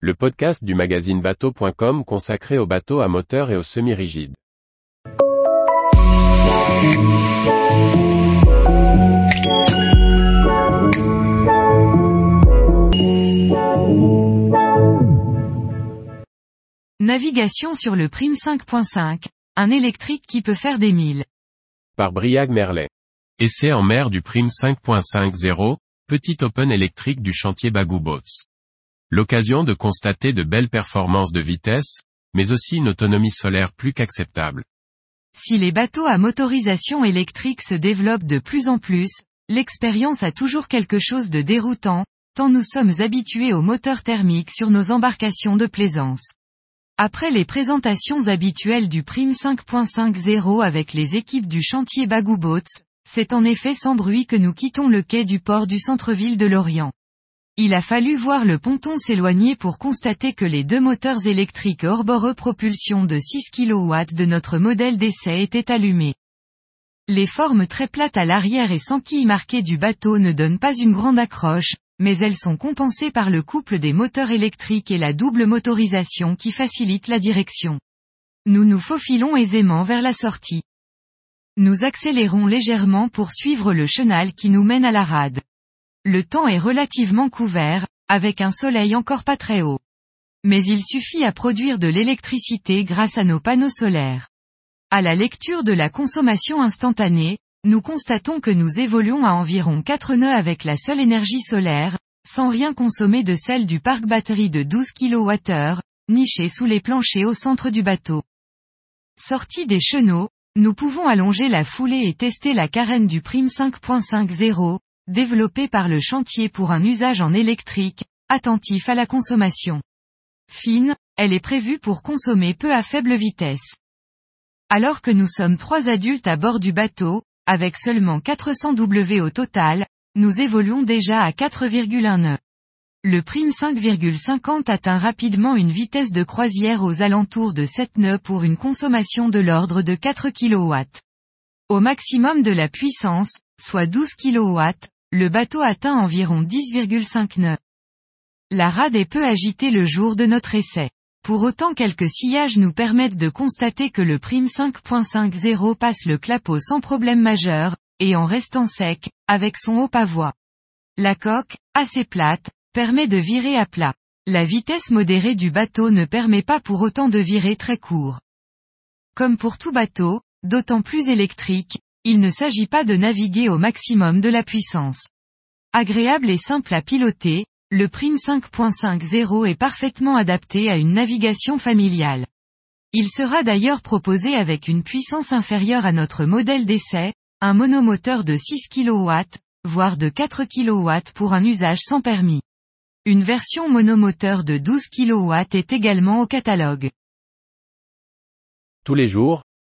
le podcast du magazine bateau.com consacré aux bateaux à moteur et aux semi-rigides. Navigation sur le Prime 5.5, un électrique qui peut faire des milles. Par Briag Merlet. Essai en mer du Prime 5.50, petit open électrique du chantier Bagou Boats. L'occasion de constater de belles performances de vitesse, mais aussi une autonomie solaire plus qu'acceptable. Si les bateaux à motorisation électrique se développent de plus en plus, l'expérience a toujours quelque chose de déroutant, tant nous sommes habitués aux moteurs thermiques sur nos embarcations de plaisance. Après les présentations habituelles du Prime 5.50 avec les équipes du chantier Bagou Boats, c'est en effet sans bruit que nous quittons le quai du port du centre-ville de Lorient. Il a fallu voir le ponton s'éloigner pour constater que les deux moteurs électriques hors propulsion de 6 kW de notre modèle d'essai étaient allumés. Les formes très plates à l'arrière et sans quilles marquées du bateau ne donnent pas une grande accroche, mais elles sont compensées par le couple des moteurs électriques et la double motorisation qui facilite la direction. Nous nous faufilons aisément vers la sortie. Nous accélérons légèrement pour suivre le chenal qui nous mène à la rade. Le temps est relativement couvert, avec un soleil encore pas très haut. Mais il suffit à produire de l'électricité grâce à nos panneaux solaires. À la lecture de la consommation instantanée, nous constatons que nous évoluons à environ 4 nœuds avec la seule énergie solaire, sans rien consommer de celle du parc batterie de 12 kWh, niché sous les planchers au centre du bateau. Sorti des chenaux, nous pouvons allonger la foulée et tester la carène du Prime 5.50, développée par le chantier pour un usage en électrique, attentif à la consommation. Fine, elle est prévue pour consommer peu à faible vitesse. Alors que nous sommes trois adultes à bord du bateau, avec seulement 400 W au total, nous évoluons déjà à 4,1 nœuds. Le prime 5,50 atteint rapidement une vitesse de croisière aux alentours de 7 nœuds pour une consommation de l'ordre de 4 kW. Au maximum de la puissance, soit 12 kW, le bateau atteint environ 10,5 nœuds. La rade est peu agitée le jour de notre essai. Pour autant quelques sillages nous permettent de constater que le prime 5.50 passe le clapot sans problème majeur, et en restant sec, avec son haut pavois. La coque, assez plate, permet de virer à plat. La vitesse modérée du bateau ne permet pas pour autant de virer très court. Comme pour tout bateau, d'autant plus électrique, il ne s'agit pas de naviguer au maximum de la puissance. Agréable et simple à piloter, le Prime 5.50 est parfaitement adapté à une navigation familiale. Il sera d'ailleurs proposé avec une puissance inférieure à notre modèle d'essai, un monomoteur de 6 kW, voire de 4 kW pour un usage sans permis. Une version monomoteur de 12 kW est également au catalogue. Tous les jours,